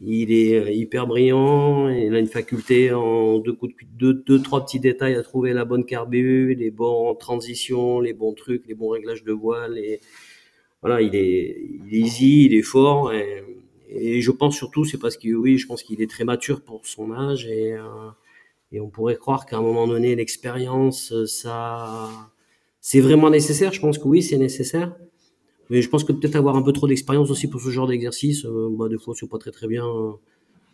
il est euh, hyper brillant, il a une faculté en deux, deux, deux, trois petits détails à trouver la bonne carbu, les bons transitions, les bons trucs, les bons réglages de voile. Et voilà, il est, il est easy, il est fort. Et, et je pense surtout, c'est parce que oui, je pense qu'il est très mature pour son âge et, euh, et on pourrait croire qu'à un moment donné, l'expérience, ça c'est vraiment nécessaire? Je pense que oui, c'est nécessaire. Mais je pense que peut-être avoir un peu trop d'expérience aussi pour ce genre d'exercice, euh, bah, des fois, c'est pas très très bien.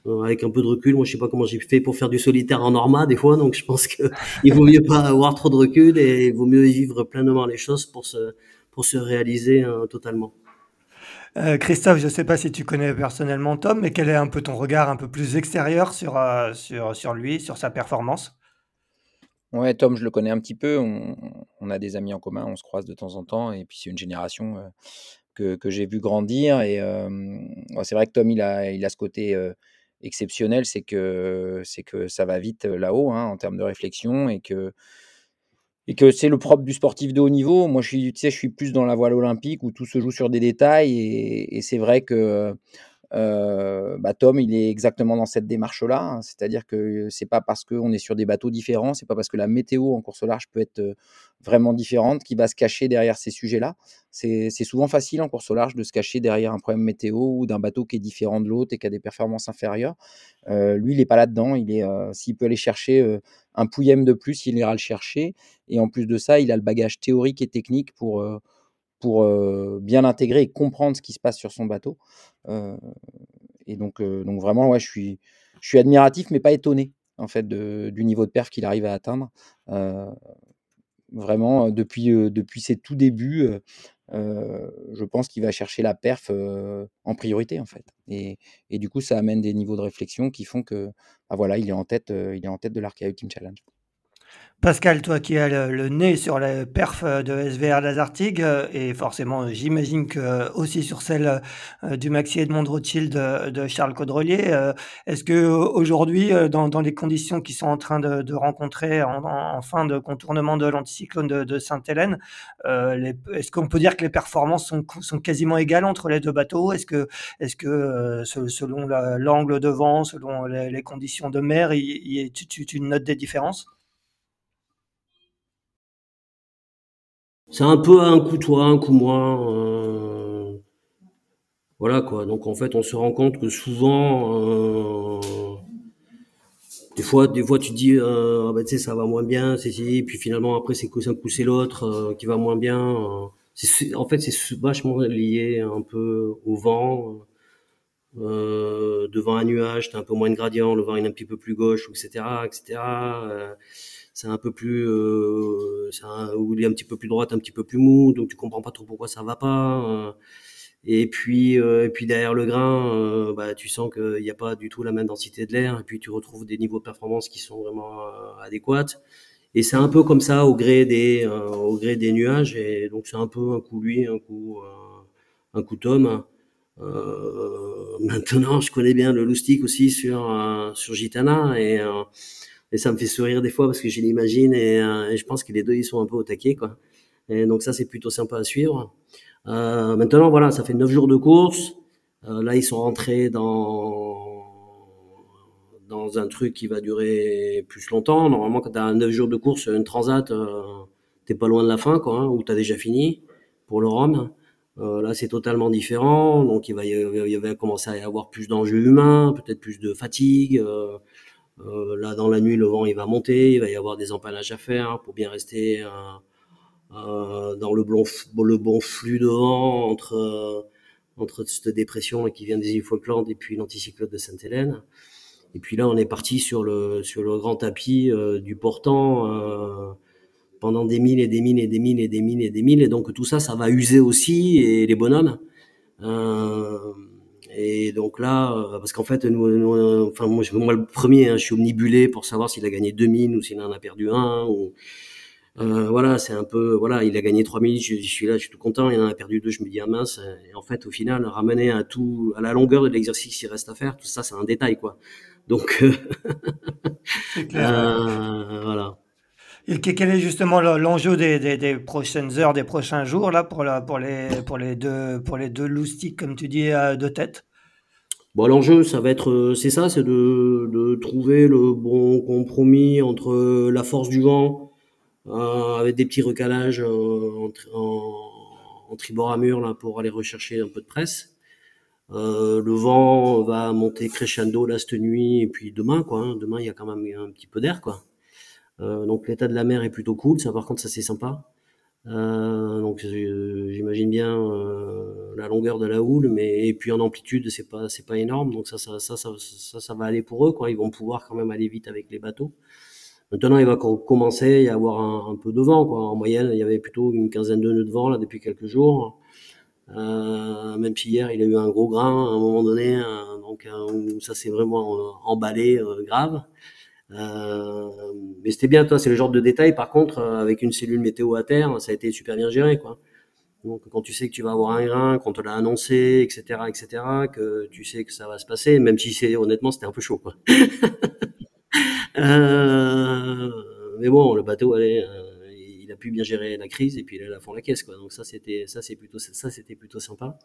Euh, avec un peu de recul, moi, je sais pas comment j'ai fait pour faire du solitaire en Norma, des fois, donc je pense que <laughs> il vaut mieux pas avoir trop de recul et il vaut mieux vivre pleinement les choses pour se, pour se réaliser euh, totalement. Christophe, je ne sais pas si tu connais personnellement Tom, mais quel est un peu ton regard un peu plus extérieur sur, sur, sur lui, sur sa performance? Ouais, Tom, je le connais un petit peu. On, a des amis en commun, on se croise de temps en temps. Et puis, c'est une génération que, j'ai vu grandir. Et c'est vrai que Tom, il a, il a ce côté exceptionnel c'est que, c'est que ça va vite là-haut hein, en termes de réflexion et que, et que c'est le propre du sportif de haut niveau. Moi, je suis, tu sais, je suis plus dans la voile olympique où tout se joue sur des détails. Et c'est vrai que euh, bah, Tom, il est exactement dans cette démarche-là. Hein. C'est-à-dire que c'est pas parce qu'on est sur des bateaux différents, c'est pas parce que la météo en course large peut être euh, vraiment différente qu'il va se cacher derrière ces sujets-là. C'est souvent facile en course au large de se cacher derrière un problème météo ou d'un bateau qui est différent de l'autre et qui a des performances inférieures. Euh, lui, il n'est pas là-dedans. Il est, s'il peut aller chercher un pouillème de plus, il ira le chercher. Et en plus de ça, il a le bagage théorique et technique pour pour bien intégrer et comprendre ce qui se passe sur son bateau. et donc, donc vraiment, ouais, je suis, admiratif, mais pas étonné en fait du niveau de perf qu'il arrive à atteindre. vraiment, depuis, ses tout débuts, je pense qu'il va chercher la perf en priorité en fait. Et, du coup, ça amène des niveaux de réflexion qui font que, bah voilà, il est en tête, il est en tête de l'Arkea Team Challenge. Pascal, toi qui as le, nez sur la perf de SVR Lazartigue euh, et forcément j'imagine que euh, aussi sur celle euh, du Maxi Edmond Rothschild de, Charles Caudrelier, est-ce que aujourd'hui dans, les conditions qui sont en train de, rencontrer en, fin de contournement de l'anticyclone de, Sainte-Hélène, est-ce qu'on peut dire que les performances sont, quasiment égales entre les deux bateaux? Est-ce que, est que selon l'angle de vent, selon les, conditions de mer, tu notes des différences? C'est un peu un coup toi, un coup moi. Euh, voilà quoi. Donc en fait, on se rend compte que souvent, euh, des fois, des fois, tu te dis, euh, ah bah, tu sais, ça va moins bien, c'est si, puis finalement après, c'est un coup c'est l'autre qui va moins bien. en fait, c'est vachement lié un peu au vent. devant un nuage, t'as un peu moins de gradient, le vent est un petit peu plus gauche, etc., etc c'est un peu plus, euh, un, ou il est un petit peu plus droite, un petit peu plus mou, donc tu comprends pas trop pourquoi ça va pas. Euh. et puis, euh, et puis derrière le grain, euh, bah, tu sens qu'il n'y a pas du tout la même densité de l'air, et puis tu retrouves des niveaux de performance qui sont vraiment adéquats. Et c'est un peu comme ça au gré des, au gré des nuages, et donc c'est un peu un coup lui, un coup, un coup Tom. <laughs> maintenant, je connais bien le loustic aussi sur sur Gitana et et ça me fait sourire des fois parce que je l'imagine et, euh, et, je pense que les deux ils sont un peu au taquet quoi. Et donc ça c'est plutôt sympa à suivre. Euh, maintenant voilà, ça fait neuf jours de course. Euh, là ils sont rentrés dans dans un truc qui va durer plus longtemps. Normalement quand tu as neuf jours de course, une transat, euh, t'es pas loin de la fin quoi, hein, ou t'as déjà fini pour le Rhum. Euh, là, c'est totalement différent. Donc, il va, il va commencer à y avoir plus d'enjeux humains, peut-être plus de fatigue. Euh, euh, là, dans la nuit, le vent il va monter, il va y avoir des empanages à faire pour bien rester euh, euh, dans le bon, le bon flux de vent entre entre cette dépression qui vient des îles Falkland et puis l'anticyclone de Sainte-Hélène. Et puis là, on est parti sur le sur le grand tapis du portant euh, pendant des milles et des milles et des milles et des milles et des milles. Et donc tout ça, ça va user aussi et les bonhommes. Euh, et donc là, euh, parce qu'en fait, nous, enfin moi, moi le premier, hein, je suis omnibulé pour savoir s'il a gagné 2000 ou s'il en a perdu un. Ou, euh, voilà, c'est un peu, voilà, il a gagné 3000, je, je suis là, je suis tout content. Il en a perdu deux, je me dis ah mince. Et en fait, au final, ramener à tout, à la longueur de l'exercice qu'il reste à faire, tout ça, c'est un détail quoi. Donc, euh, <laughs> euh, voilà. Et quel est justement l'enjeu des, prochaines heures, des prochains jours là pour, les, deux, pour loustiques, comme tu dis, de tête? Bon, l'enjeu, ça va être, euh, c'est ça, c'est de, trouver le bon compromis entre la force du vent, euh, avec des petits recalages euh, en, tribord à mur là pour aller rechercher un peu de presse. Euh, le vent va monter crescendo là cette nuit et puis demain quoi. Hein, demain il y a quand même un petit peu d'air quoi. Euh, donc l'état de la mer est plutôt cool, ça par contre ça c'est sympa. Euh, donc j'imagine bien euh, la longueur de la houle, mais et puis en amplitude c'est pas c'est pas énorme, donc ça ça, ça ça, ça ça va aller pour eux quoi. Ils vont pouvoir quand même aller vite avec les bateaux. Maintenant il va commencer à y avoir un, peu de vent quoi. En moyenne il y avait plutôt une quinzaine de nœuds de vent là depuis quelques jours. Euh, même si hier il a eu un gros grain à un moment donné, donc ça s'est vraiment emballé grave. Euh, mais c'était bien, toi, c'est le genre de détail. Par contre, euh, avec une cellule météo à terre, ça a été super bien géré, quoi. Donc, quand tu sais que tu vas avoir un grain, qu'on te l'a annoncé, etc., etc., que tu sais que ça va se passer, même si c'est honnêtement, c'était un peu chaud, quoi. <laughs> euh, mais bon, le bateau, allez, il a pu bien gérer la crise et puis il a la fond la caisse, quoi. Donc ça, c'était, ça, c'est plutôt, ça, c'était plutôt sympa.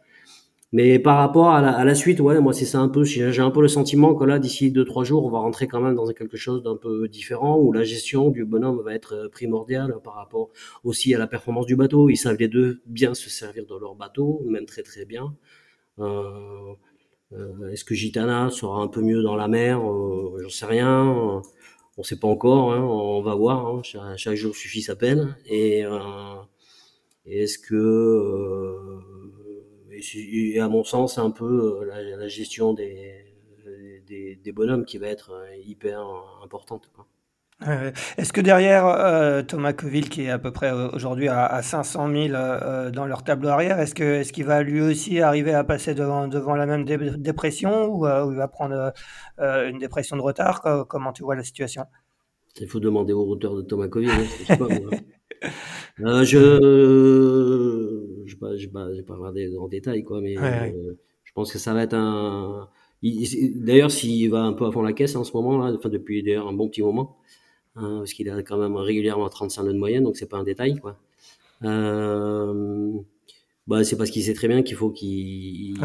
Mais par rapport à la, à la suite, ouais, moi c'est ça un peu. J'ai un peu le sentiment que là, d'ici deux trois jours, on va rentrer quand même dans quelque chose d'un peu différent où la gestion du bonhomme va être euh, primordiale par rapport aussi à la performance du bateau. Ils savent les deux bien se servir de leur bateau, même très très bien. Euh, euh, Est-ce que Gitana sera un peu mieux dans la mer? Euh, J'en sais rien. On sait pas encore. Hein, on va voir. Hein, chaque, chaque, jour suffit sa peine. Et, euh, est-ce que et, à mon sens, c'est un peu euh, la, la gestion des, des, des, bonhommes qui va être euh, hyper importante. Quoi. Est-ce que derrière euh, Thomas Coville, qui est à peu près aujourd'hui à, à, 500 000 euh, dans leur tableau arrière, est-ce que est-ce qu'il va lui aussi arriver à passer devant devant la même dé dépression ou, euh, ou, il va prendre une dépression de retard? Comment tu vois la situation? Il faut demander au routeur de Thomas Covid. Hein, je sais pas, <laughs> euh, je je pas, je pas, pas regardé en détail quoi, mais euh, je pense que ça va être un. D'ailleurs, s'il va un peu à fond la caisse en ce moment là, enfin depuis d'ailleurs un bon petit moment, hein, parce qu'il a quand même régulièrement 35 nœuds de moyenne, donc c'est pas un détail quoi. Euh, bah, c'est parce qu'il sait très bien qu'il faut qu'il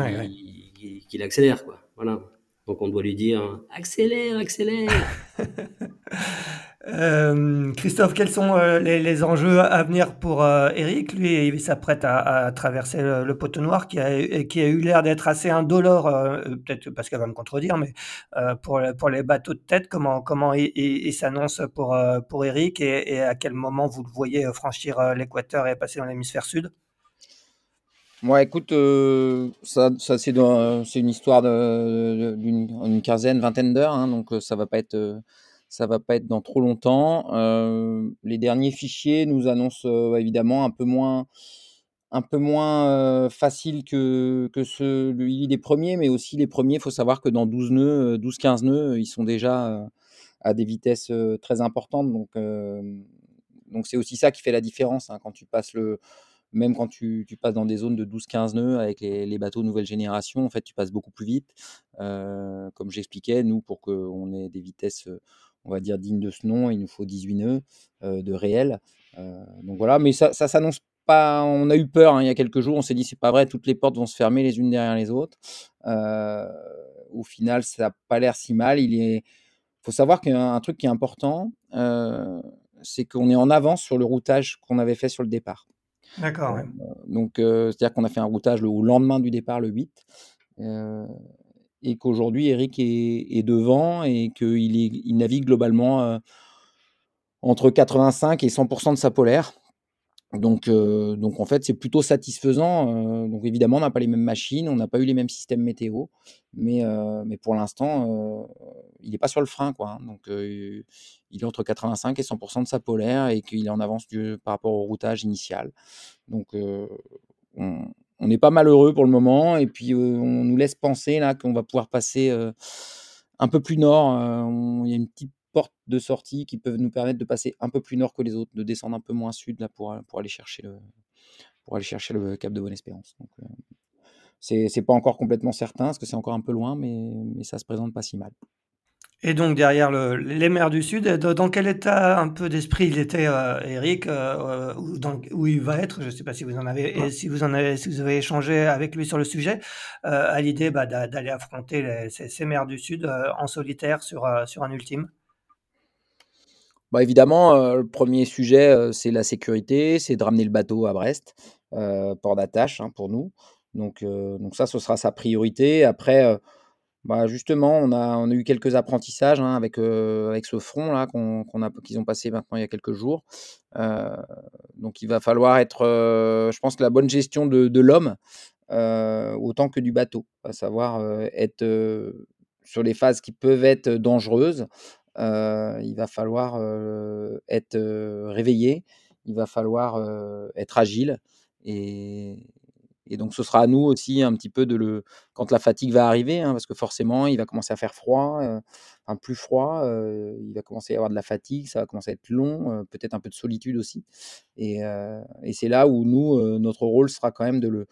qu'il accélère quoi. Voilà. Donc on doit lui dire accélère, accélère. <laughs> Euh, Christophe, quels sont euh, les, enjeux à venir pour euh, Eric? Lui, il s'apprête à, traverser le, poteau noir qui a, qui a eu l'air d'être assez indolore, peut-être parce qu'elle va me contredire, mais pour, pour les bateaux de tête, comment, comment il, s'annonce pour, pour Eric et, à quel moment vous le voyez franchir l'équateur et passer dans l'hémisphère sud? Moi, écoute, ça, ça c'est une histoire d'une quinzaine, vingtaine d'heures, hein, donc ça va pas être ça va pas être dans trop longtemps. Euh, les derniers fichiers nous annoncent euh, évidemment un peu moins, un peu moins euh, facile que, que ceux des premiers, mais aussi les premiers, il faut savoir que dans 12 nœuds, 12-15 nœuds, ils sont déjà à des vitesses très importantes. Donc, donc c'est aussi ça qui fait la différence hein, quand tu passes le, même quand tu, tu, passes dans des zones de 12-15 nœuds avec les, les, bateaux nouvelle génération, en fait, tu passes beaucoup plus vite. comme j'expliquais, nous, pour qu'on ait des vitesses on va dire, digne de ce nom. Il nous faut 18 nœuds euh, de réel. Euh, donc voilà, mais ça, ça s'annonce pas. On a eu peur hein, il y a quelques jours. On s'est dit, c'est pas vrai, toutes les portes vont se fermer les unes derrière les autres. Euh, au final, ça n'a pas l'air si mal. Il est faut savoir qu'un truc qui est important, c'est qu'on est en avance sur le routage qu'on avait fait sur le départ. D'accord. donc, c'est-à-dire qu'on a fait un routage le lendemain du départ, le 8 et qu'aujourd'hui Eric est, devant et qu'il il navigue globalement euh, entre 85 et 100% de sa polaire. Donc, euh, donc en fait, c'est plutôt satisfaisant. Euh, donc évidemment, on n'a pas les mêmes machines, on n'a pas eu les mêmes systèmes météo, mais, mais pour l'instant, il n'est pas sur le frein. Quoi, hein. donc il est entre 85 et 100% de sa polaire et qu'il est en avance par rapport au routage initial. Donc on, on n'est pas malheureux pour le moment et puis on nous laisse penser là qu'on va pouvoir passer un peu plus nord. Il y a une petite porte de sortie qui peut nous permettre de passer un peu plus nord que les autres, de descendre un peu moins sud là pour, pour aller chercher le pour aller chercher le cap de Bonne-Espérance. Donc c'est pas encore complètement certain parce que c'est encore un peu loin, mais, mais ça se présente pas si mal. Et donc derrière le, les mers du Sud, dans quel état un peu d'esprit il était, euh, Eric, euh, où, où, il va être Je ne sais pas si vous en avez, et si vous en avez, si vous avez échangé avec lui sur le sujet, euh, à l'idée bah, d'aller affronter ces, ces, mers du Sud euh, en solitaire sur euh, sur un ultime? Bah évidemment, le premier sujet, c'est la sécurité, c'est de ramener le bateau à Brest, port d'attache hein, pour nous. Donc, donc ça, ce sera sa priorité. Après bah, justement, on a on a eu quelques apprentissages, hein, avec, avec ce front là qu'on a qu'ils ont passé maintenant il y a quelques jours. donc il va falloir être, je pense la bonne gestion de de l'homme, autant que du bateau. À savoir, être, sur les phases qui peuvent être dangereuses, il va falloir, être, réveillé, il va falloir, être agile et et donc, ce sera à nous aussi un petit peu de le. Quand la fatigue va arriver, hein, parce que forcément, il va commencer à faire froid, euh, enfin plus froid, euh, il va commencer à avoir de la fatigue, ça va commencer à être long, euh, peut-être un peu de solitude aussi. Et, et c'est là où nous, notre rôle sera quand même de le,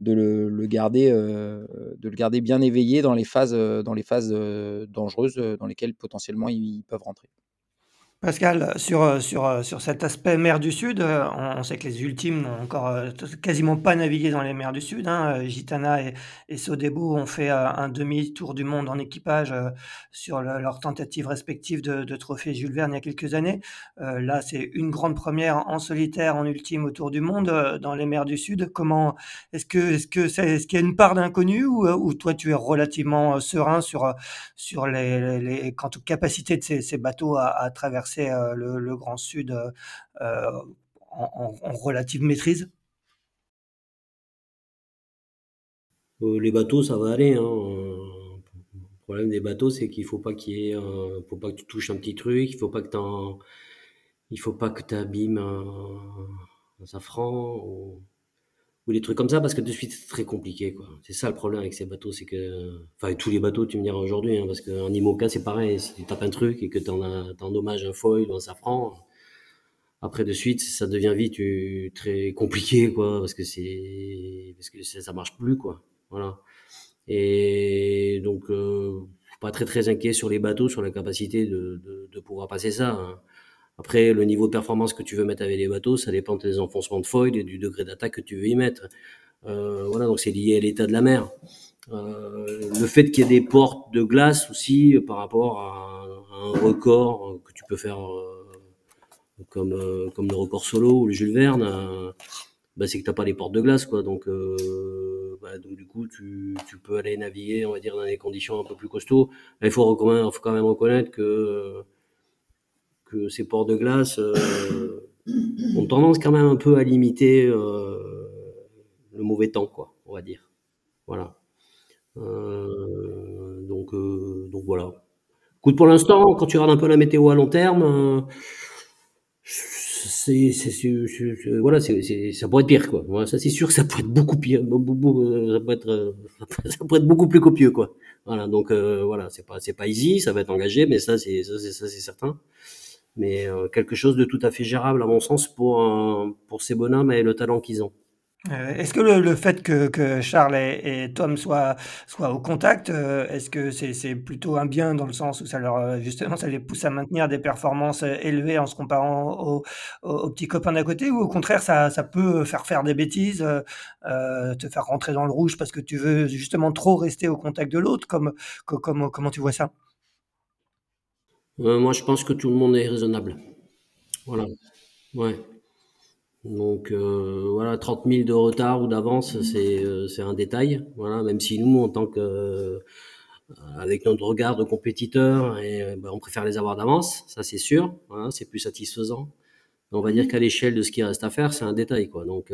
de le garder, de le garder bien éveillé dans les phases, dans les phases dangereuses dans lesquelles potentiellement ils peuvent rentrer. Pascal, sur, euh, sur, euh, sur cet aspect mer du Sud, euh, on, sait que les ultimes n'ont encore quasiment pas navigué dans les mers du Sud. Hein. Gitana et, et ont fait un demi-tour du monde en équipage sur leurs tentatives respectives de, trophée Jules Verne il y a quelques années. là, c'est une grande première en solitaire, en ultime autour du monde dans les mers du Sud. Comment est-ce que est-ce qu'il y a une part d'inconnu ou, ou, toi tu es relativement serein sur sur les, les, quant aux capacités de ces, bateaux à traverser euh, le, Grand Sud euh, euh, en, relative maîtrise? Les bateaux, ça va aller. Hein. Le problème des bateaux, c'est qu'il faut pas qu'il faut pas que tu touches un petit truc, il faut pas que il faut pas que tu abîmes un, safran ou des trucs comme ça parce que de suite c'est très compliqué quoi. C'est ça le problème avec ces bateaux, c'est que enfin tous les bateaux tu me diras aujourd'hui hein, parce qu'en IMOCA c'est pareil, si tu tapes un truc et que t'en as t'endommages un foil ou un safran, après de suite ça devient vite euh, très compliqué quoi parce que c'est parce que ça, ça marche plus quoi. Voilà. Et donc euh, pas très très inquiet sur les bateaux, sur la capacité de, de, de pouvoir passer ça. Hein. Après, le niveau de performance que tu veux mettre avec les bateaux, ça dépend des enfoncements de foil et du degré d'attaque que tu veux y mettre. Euh, voilà, donc c'est lié à l'état de la mer. Euh, le fait qu'il y ait des portes de glace aussi par rapport à, un record que tu peux faire euh, comme euh, comme le record solo ou le Jules Verne, euh, bah, c'est que t'as pas les portes de glace quoi. Donc, euh, bah, du coup tu, tu peux aller naviguer, on va dire dans des conditions un peu plus costauds. Il faut, faut quand même reconnaître que ces ports de glace euh, <coughs> ont tendance quand même un peu à limiter euh, le mauvais temps, quoi, on va dire. Voilà. Euh, donc, donc voilà. Écoute, pour l'instant, quand tu regardes un peu la météo à long terme, c'est, voilà, c'est, ça pourrait être pire, quoi. Voilà, ça, c'est sûr que ça pourrait être beaucoup pire, ça pourrait être, <laughs> ça pourrait être beaucoup plus copieux, quoi. Voilà, donc voilà, c'est pas, c'est pas easy, ça va être engagé, mais ça, c'est, ça, c'est certain mais euh, quelque chose de tout à fait gérable à mon sens pour pour ces bonhommes et le talent qu'ils ont. Euh, est-ce que le, le fait que, que Charles et, et Tom soient, soient au contact, euh, est-ce que c'est, c'est plutôt un bien dans le sens où ça leur, euh, justement, ça les pousse à maintenir des performances euh, élevées en se comparant aux, aux- aux petits copains d'à côté, ou au contraire, ça, ça peut faire faire des bêtises, euh, te faire rentrer dans le rouge parce que tu veux justement trop rester au contact de l'autre, comme, co- comme, comment tu vois ça? Euh, moi, je pense que tout le monde est raisonnable. Voilà. Ouais. Donc euh, voilà, 30 000 de retard ou d'avance, c'est euh, c'est un détail. Voilà, même si nous, en tant que euh, avec notre regard de compétiteur, euh, ben, on préfère les avoir d'avance, ça c'est sûr. Voilà, c'est plus satisfaisant. On va dire qu'à l'échelle de ce qui reste à faire, c'est un détail, quoi. Donc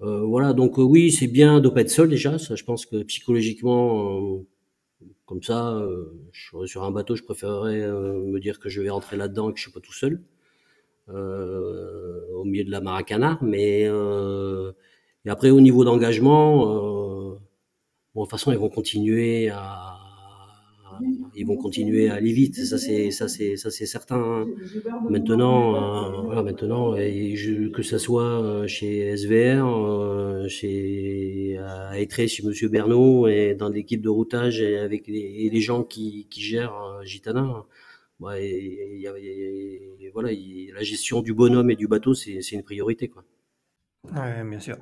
voilà, donc oui, c'est bien être seul déjà. Ça, je pense que psychologiquement, comme ça, euh, je sur un bateau, je préférerais euh, me dire que je vais rentrer là-dedans et que je suis pas tout seul euh, au milieu de la Maracana. Mais et après, au niveau d'engagement, de toute façon, ils vont continuer à ils vont continuer à aller vite. Ça, c'est ça, c'est ça, c'est certain. hein. Maintenant, voilà, maintenant, et je- que ça soit chez SVR, chez à Etré, chez Monsieur Bernot, et dans l'équipe de routage et avec les, gens qui, gèrent euh, Gitana, voilà, il- la gestion du bonhomme et du bateau, c'est une priorité, quoi. Ouais, bien sûr.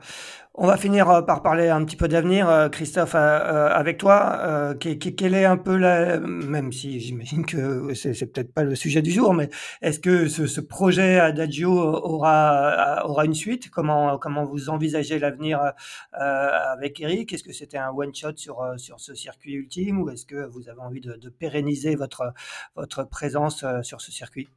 On va finir euh, par parler un petit peu d'avenir, euh, Christophe, euh, avec toi. Euh, que- que- quel est un peu la, même si j'imagine que c'est c'est peut-être pas le sujet du jour, mais est-ce que ce, ce projet Adagio aura aura une suite? Comment comment vous envisagez l'avenir avec Eric? Est-ce que c'était un one shot sur sur ce circuit ultime ou est-ce que vous avez envie de, de pérenniser votre votre présence sur ce circuit?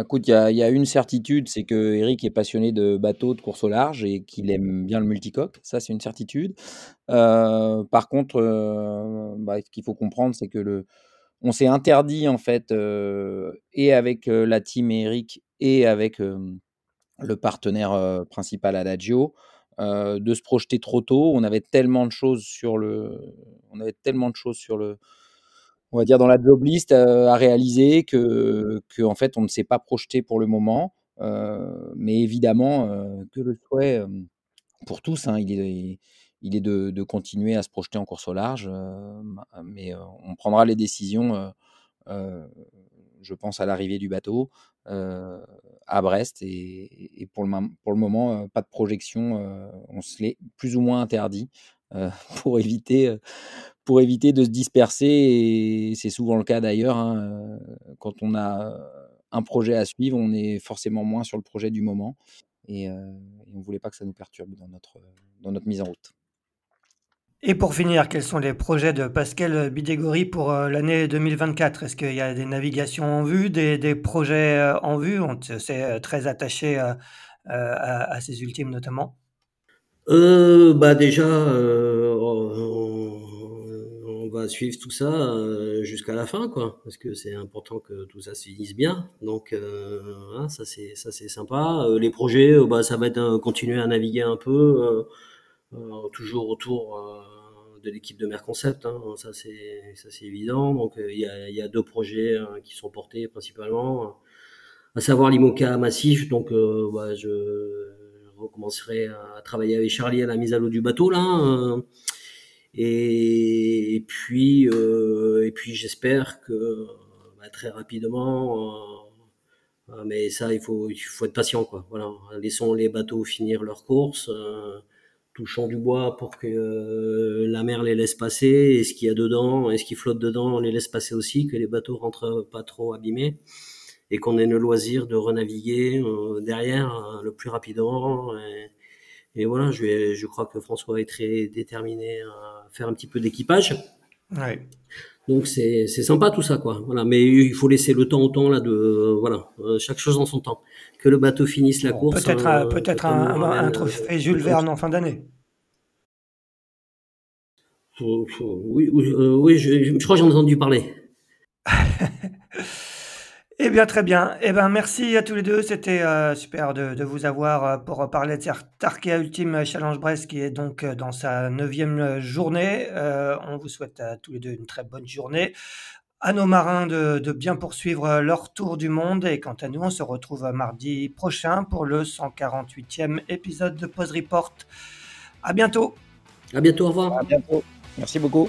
Écoute, il y a, une certitude, c'est que Eric est passionné de bateaux, de course au large et qu'il aime bien le multicoque. Ça, c'est une certitude. Euh, par contre, euh, bah, ce qu'il faut comprendre, c'est que le, on s'est interdit en fait, euh, et avec la team Eric et avec le partenaire principal Adagio, de se projeter trop tôt. On avait tellement de choses sur le, on avait tellement de choses sur le, on va dire dans la job list euh, à réaliser que, fait on ne s'est pas projeté pour le moment. Euh, mais évidemment euh, que le souhait pour tous, hein, il est, il est de, continuer à se projeter en course au large, mais on prendra les décisions, je pense, à l'arrivée du bateau à Brest. Et, pour, le, moment, pas de projection. on se l'est plus ou moins interdit <laughs> pour éviter, pour éviter de se disperser. Et c'est souvent le cas d'ailleurs. hein, euh, quand on a euh, un projet à suivre, on est forcément moins sur le projet du moment. Et, euh, et on ne voulait pas que ça nous perturbe dans notre, dans notre mise en route. Et pour finir, quels sont les projets de Pascal Bidégory pour l'année 2024? Est-ce qu'il y a des navigations en vue, des, des projets en vue? On s'est très attaché à, à ces ultimes notamment. Euh, bah déjà, euh, va suivre tout ça euh, jusqu'à la fin, quoi, parce que c'est important que tout ça se finisse bien. Donc, euh, hein, ça c'est ça c'est sympa. Euh, les projets, bah, ça va être continuer à naviguer un peu, toujours autour de l'équipe de Merconcept. Hein, ça c'est ça c'est évident. Donc, il y a deux projets hein, qui sont portés principalement, à savoir l'IMOCA massif. Donc, bah, je recommencerai à travailler avec Charlie à la mise à l'eau du bateau là. Et, et puis, euh, et puis j'espère que bah, très rapidement, euh, euh, mais ça, il faut, il faut être patient, quoi. Voilà, laissons les bateaux finir leur course, euh, touchons du bois pour que euh, la mer les laisse passer, et ce qu'il y a dedans, et ce qui flotte dedans, on les laisse passer aussi, que les bateaux rentrent pas trop abîmés, et qu'on ait le loisir de renaviguer derrière le plus rapidement. Et, et voilà, je, vais, je crois que François est très déterminé à faire un petit peu d'équipage. Ouais. Donc c'est sympa tout ça quoi. Voilà, mais il faut laisser le temps au temps là de euh, voilà, euh, chaque chose en son temps. Que le bateau finisse la Bon, course. peut-être hein, un, peut-être un, un- ramène, un euh, trophée Jules Verne en fin d'année. oui, oui, euh, oui, je, je crois que j'en ai entendu parler. <laughs> Eh bien, très bien. Eh bien, merci à tous les deux. C'était euh, super de, de vous avoir euh, pour parler de cette Arkea Ultime Challenge Brest qui est donc euh, dans sa neuvième journée. Euh, on vous souhaite à tous les deux une très bonne journée. À nos marins de, de bien poursuivre leur tour du monde. Et quant à nous, on se retrouve mardi prochain pour le 148e épisode de Pause Report. À bientôt. À bientôt, au revoir. À bientôt. Merci beaucoup.